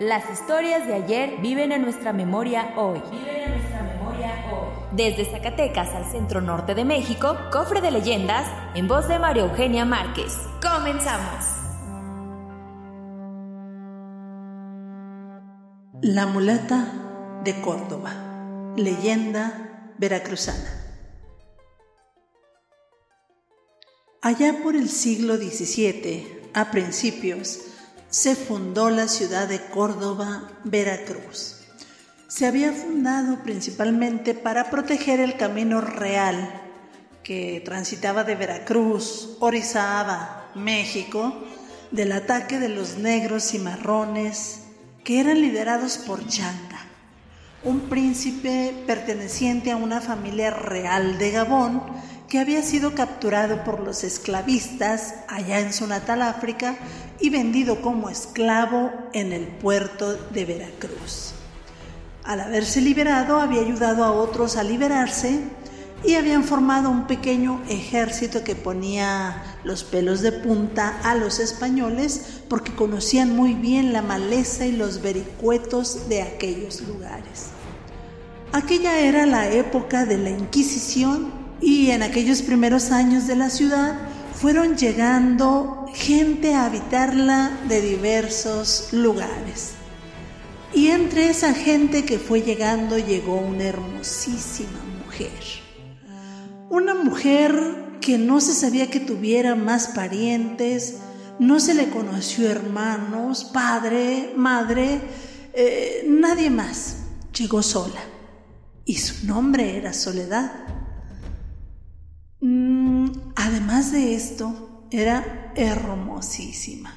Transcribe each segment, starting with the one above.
Las historias de ayer viven en nuestra memoria hoy. Viven en nuestra memoria hoy. Desde Zacatecas al centro norte de México, cofre de leyendas en voz de María Eugenia Márquez. Comenzamos. La mulata de Córdoba. Leyenda veracruzana. Allá por el siglo XVII, a principios, se fundó la ciudad de Córdoba, Veracruz. Se había fundado principalmente para proteger el camino real que transitaba de Veracruz, Orizaba, México, del ataque de los negros y marrones que eran liderados por Changa, un príncipe perteneciente a una familia real de Gabón que había sido capturado por los esclavistas allá en su natal África y vendido como esclavo en el puerto de Veracruz. Al haberse liberado había ayudado a otros a liberarse y habían formado un pequeño ejército que ponía los pelos de punta a los españoles porque conocían muy bien la maleza y los vericuetos de aquellos lugares. Aquella era la época de la Inquisición y en aquellos primeros años de la ciudad fueron llegando gente a habitarla de diversos lugares. Y entre esa gente que fue llegando llegó una hermosísima mujer. Una mujer que no se sabía que tuviera más parientes, no se le conoció hermanos, padre, madre, eh, nadie más. Llegó sola. Y su nombre era Soledad. Además de esto, era hermosísima.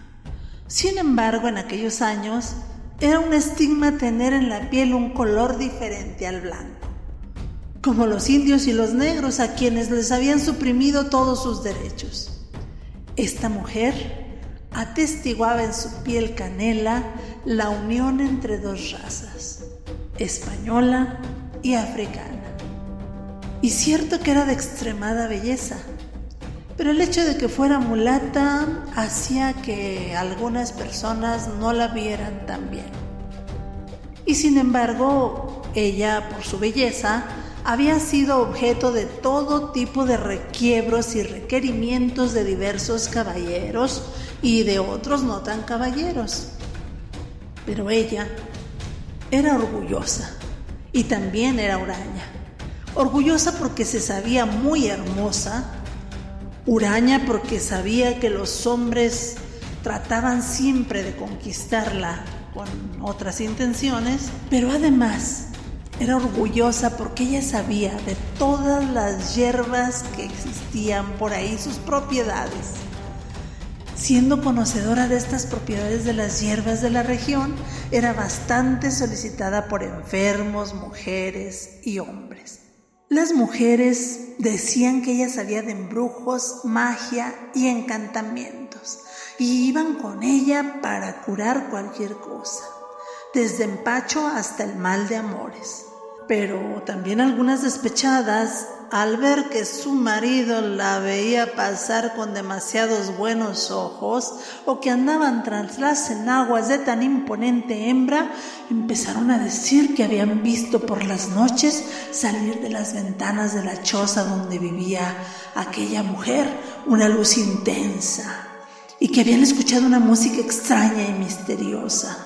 Sin embargo, en aquellos años era un estigma tener en la piel un color diferente al blanco, como los indios y los negros a quienes les habían suprimido todos sus derechos. Esta mujer atestiguaba en su piel canela la unión entre dos razas, española y africana. Y cierto que era de extremada belleza, pero el hecho de que fuera mulata hacía que algunas personas no la vieran tan bien. Y sin embargo, ella, por su belleza, había sido objeto de todo tipo de requiebros y requerimientos de diversos caballeros y de otros no tan caballeros. Pero ella era orgullosa y también era huraña orgullosa porque se sabía muy hermosa, huraña porque sabía que los hombres trataban siempre de conquistarla con otras intenciones, pero además era orgullosa porque ella sabía de todas las hierbas que existían por ahí, sus propiedades. Siendo conocedora de estas propiedades de las hierbas de la región, era bastante solicitada por enfermos, mujeres y hombres. Las mujeres decían que ella sabía de embrujos, magia y encantamientos y iban con ella para curar cualquier cosa, desde empacho hasta el mal de amores. Pero también algunas despechadas al ver que su marido la veía pasar con demasiados buenos ojos o que andaban tras las enaguas de tan imponente hembra, empezaron a decir que habían visto por las noches salir de las ventanas de la choza donde vivía aquella mujer una luz intensa y que habían escuchado una música extraña y misteriosa.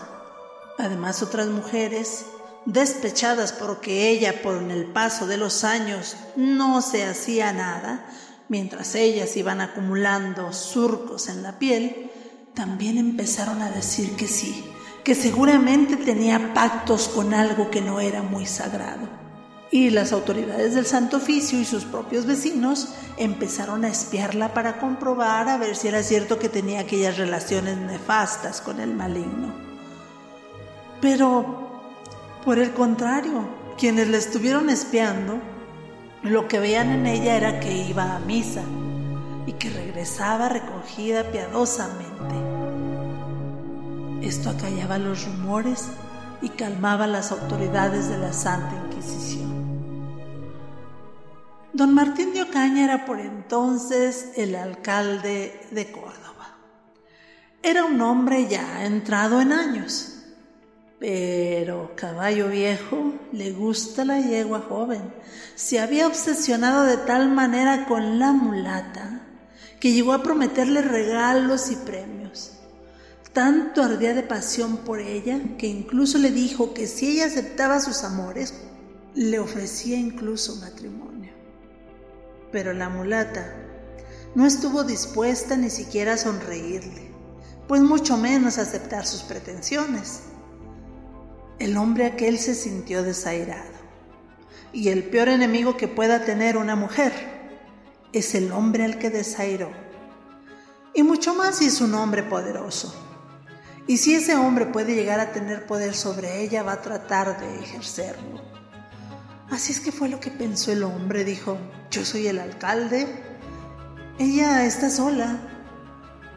Además otras mujeres despechadas porque ella por el paso de los años no se hacía nada, mientras ellas iban acumulando surcos en la piel, también empezaron a decir que sí, que seguramente tenía pactos con algo que no era muy sagrado. Y las autoridades del Santo Oficio y sus propios vecinos empezaron a espiarla para comprobar a ver si era cierto que tenía aquellas relaciones nefastas con el maligno. Pero, por el contrario, quienes la estuvieron espiando, lo que veían en ella era que iba a misa y que regresaba recogida piadosamente. Esto acallaba los rumores y calmaba las autoridades de la Santa Inquisición. Don Martín de Ocaña era por entonces el alcalde de Córdoba. Era un hombre ya entrado en años, pero caballo viejo le gusta la yegua joven. Se había obsesionado de tal manera con la mulata que llegó a prometerle regalos y premios. Tanto ardía de pasión por ella que incluso le dijo que si ella aceptaba sus amores, le ofrecía incluso matrimonio. Pero la mulata no estuvo dispuesta ni siquiera a sonreírle, pues mucho menos a aceptar sus pretensiones. El hombre aquel se sintió desairado. Y el peor enemigo que pueda tener una mujer es el hombre al que desairó. Y mucho más si es un hombre poderoso. Y si ese hombre puede llegar a tener poder sobre ella, va a tratar de ejercerlo. Así es que fue lo que pensó el hombre. Dijo, yo soy el alcalde. Ella está sola.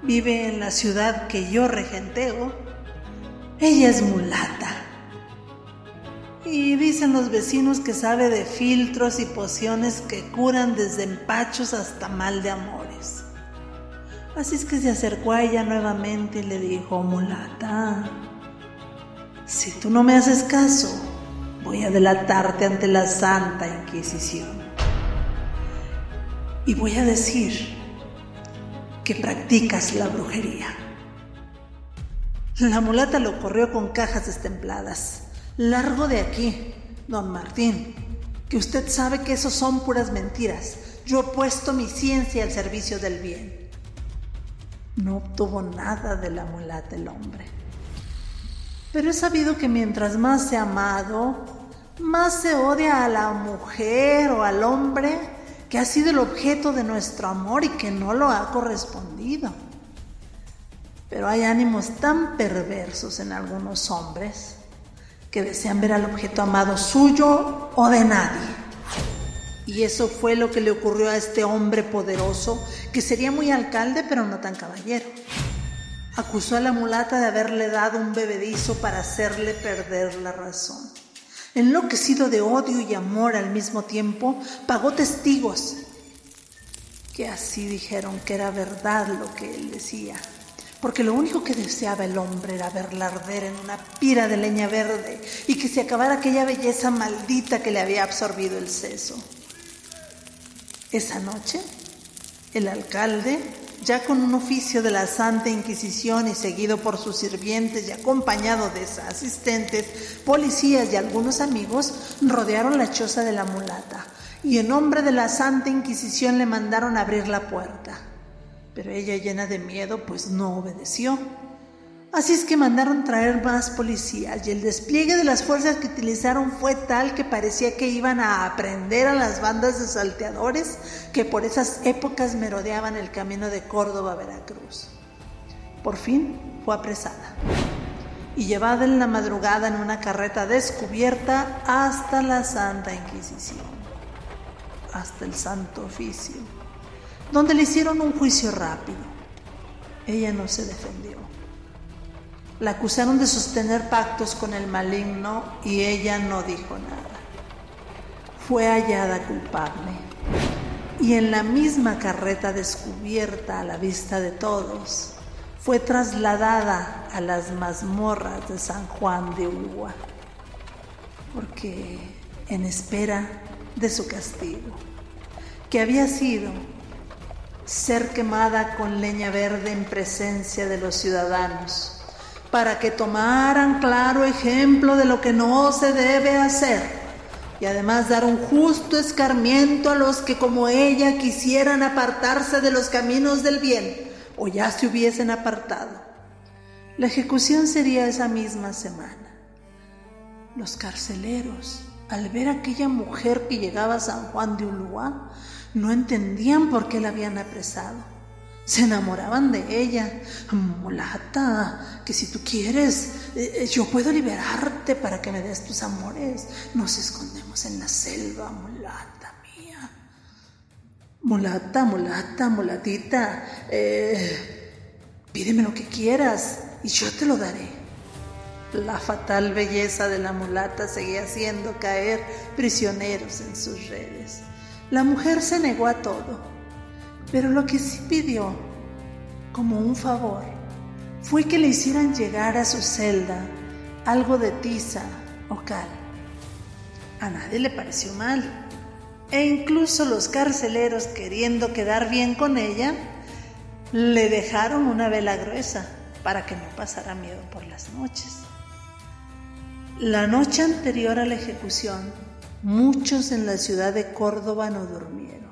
Vive en la ciudad que yo regenteo. Ella es mulata. Y dicen los vecinos que sabe de filtros y pociones que curan desde empachos hasta mal de amores. Así es que se acercó a ella nuevamente y le dijo, mulata, si tú no me haces caso, voy a delatarte ante la Santa Inquisición. Y voy a decir que practicas la brujería. La mulata lo corrió con cajas destempladas. Largo de aquí, don Martín, que usted sabe que eso son puras mentiras. Yo he puesto mi ciencia al servicio del bien. No obtuvo nada de la mulata el hombre. Pero he sabido que mientras más se amado, más se odia a la mujer o al hombre que ha sido el objeto de nuestro amor y que no lo ha correspondido. Pero hay ánimos tan perversos en algunos hombres que desean ver al objeto amado suyo o de nadie. Y eso fue lo que le ocurrió a este hombre poderoso, que sería muy alcalde pero no tan caballero. Acusó a la mulata de haberle dado un bebedizo para hacerle perder la razón. Enloquecido de odio y amor al mismo tiempo, pagó testigos que así dijeron que era verdad lo que él decía, porque lo único que deseaba el hombre era verla arder en una pira de leña verde y que se acabara aquella belleza maldita que le había absorbido el seso. Esa noche, el alcalde, ya con un oficio de la Santa Inquisición y seguido por sus sirvientes y acompañado de asistentes, policías y algunos amigos, rodearon la choza de la mulata y en nombre de la Santa Inquisición le mandaron abrir la puerta. Pero ella, llena de miedo, pues no obedeció. Así es que mandaron traer más policías y el despliegue de las fuerzas que utilizaron fue tal que parecía que iban a aprender a las bandas de salteadores que por esas épocas merodeaban el camino de Córdoba a Veracruz. Por fin fue apresada y llevada en la madrugada en una carreta descubierta hasta la Santa Inquisición, hasta el Santo Oficio, donde le hicieron un juicio rápido. Ella no se defendió. La acusaron de sostener pactos con el maligno y ella no dijo nada. Fue hallada culpable y en la misma carreta descubierta a la vista de todos, fue trasladada a las mazmorras de San Juan de Ulúa, porque en espera de su castigo, que había sido ser quemada con leña verde en presencia de los ciudadanos para que tomaran claro ejemplo de lo que no se debe hacer y además dar un justo escarmiento a los que como ella quisieran apartarse de los caminos del bien o ya se hubiesen apartado. La ejecución sería esa misma semana. Los carceleros al ver aquella mujer que llegaba a San Juan de Ulúa, no entendían por qué la habían apresado. Se enamoraban de ella. Mulata, que si tú quieres, eh, yo puedo liberarte para que me des tus amores. Nos escondemos en la selva, mulata mía. Mulata, mulata, mulatita, eh, pídeme lo que quieras y yo te lo daré. La fatal belleza de la mulata seguía haciendo caer prisioneros en sus redes. La mujer se negó a todo, pero lo que sí pidió, como un favor, fue que le hicieran llegar a su celda algo de tiza o cal. A nadie le pareció mal, e incluso los carceleros, queriendo quedar bien con ella, le dejaron una vela gruesa para que no pasara miedo por las noches. La noche anterior a la ejecución, muchos en la ciudad de Córdoba no durmieron.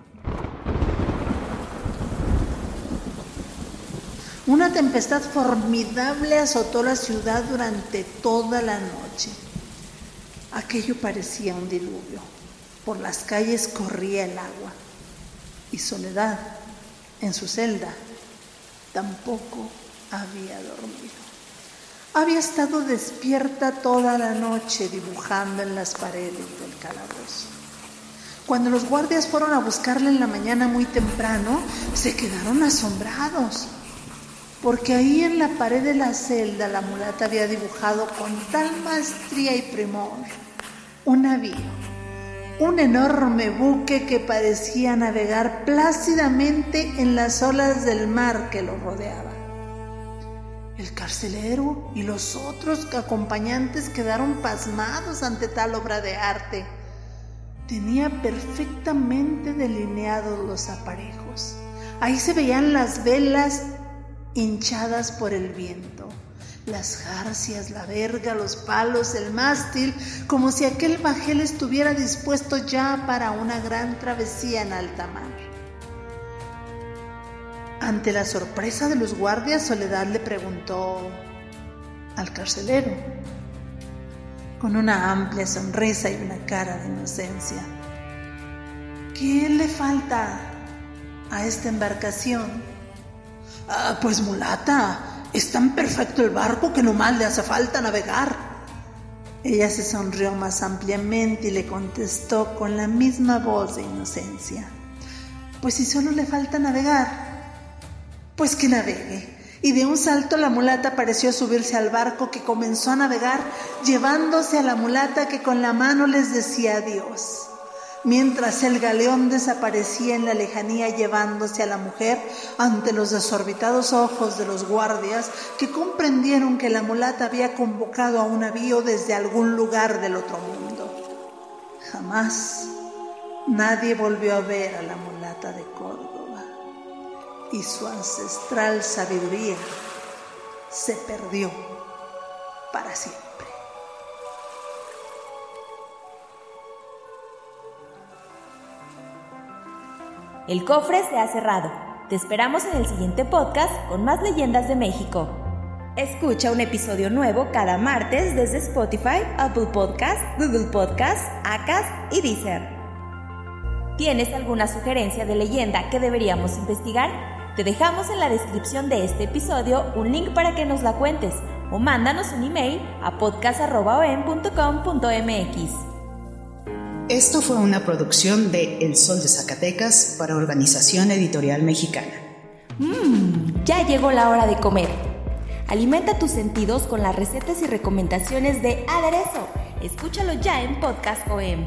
Una tempestad formidable azotó la ciudad durante toda la noche. Aquello parecía un diluvio. Por las calles corría el agua. Y Soledad, en su celda, tampoco había dormido. Había estado despierta toda la noche dibujando en las paredes del calabozo. Cuando los guardias fueron a buscarla en la mañana muy temprano, se quedaron asombrados, porque ahí en la pared de la celda la mulata había dibujado con tal maestría y primor un navío, un enorme buque que parecía navegar plácidamente en las olas del mar que lo rodeaba. El carcelero y los otros acompañantes quedaron pasmados ante tal obra de arte. Tenía perfectamente delineados los aparejos. Ahí se veían las velas hinchadas por el viento, las jarcias, la verga, los palos, el mástil, como si aquel bajel estuviera dispuesto ya para una gran travesía en alta mar. Ante la sorpresa de los guardias, Soledad le preguntó al carcelero, con una amplia sonrisa y una cara de inocencia, ¿qué le falta a esta embarcación? Ah, pues mulata, es tan perfecto el barco que no más le hace falta navegar. Ella se sonrió más ampliamente y le contestó con la misma voz de inocencia, pues si solo le falta navegar, pues que navegue. Y de un salto la mulata pareció subirse al barco que comenzó a navegar, llevándose a la mulata que con la mano les decía adiós. Mientras el galeón desaparecía en la lejanía llevándose a la mujer ante los desorbitados ojos de los guardias que comprendieron que la mulata había convocado a un navío desde algún lugar del otro mundo. Jamás nadie volvió a ver a la mulata de y su ancestral sabiduría se perdió para siempre. El cofre se ha cerrado. Te esperamos en el siguiente podcast con más leyendas de México. Escucha un episodio nuevo cada martes desde Spotify, Apple Podcast, Google Podcast, Acast y Deezer. ¿Tienes alguna sugerencia de leyenda que deberíamos investigar? Te dejamos en la descripción de este episodio un link para que nos la cuentes o mándanos un email a podcast.com.mx. Esto fue una producción de El Sol de Zacatecas para Organización Editorial Mexicana. Mmm, ya llegó la hora de comer. Alimenta tus sentidos con las recetas y recomendaciones de Aderezo. Escúchalo ya en Podcast OM.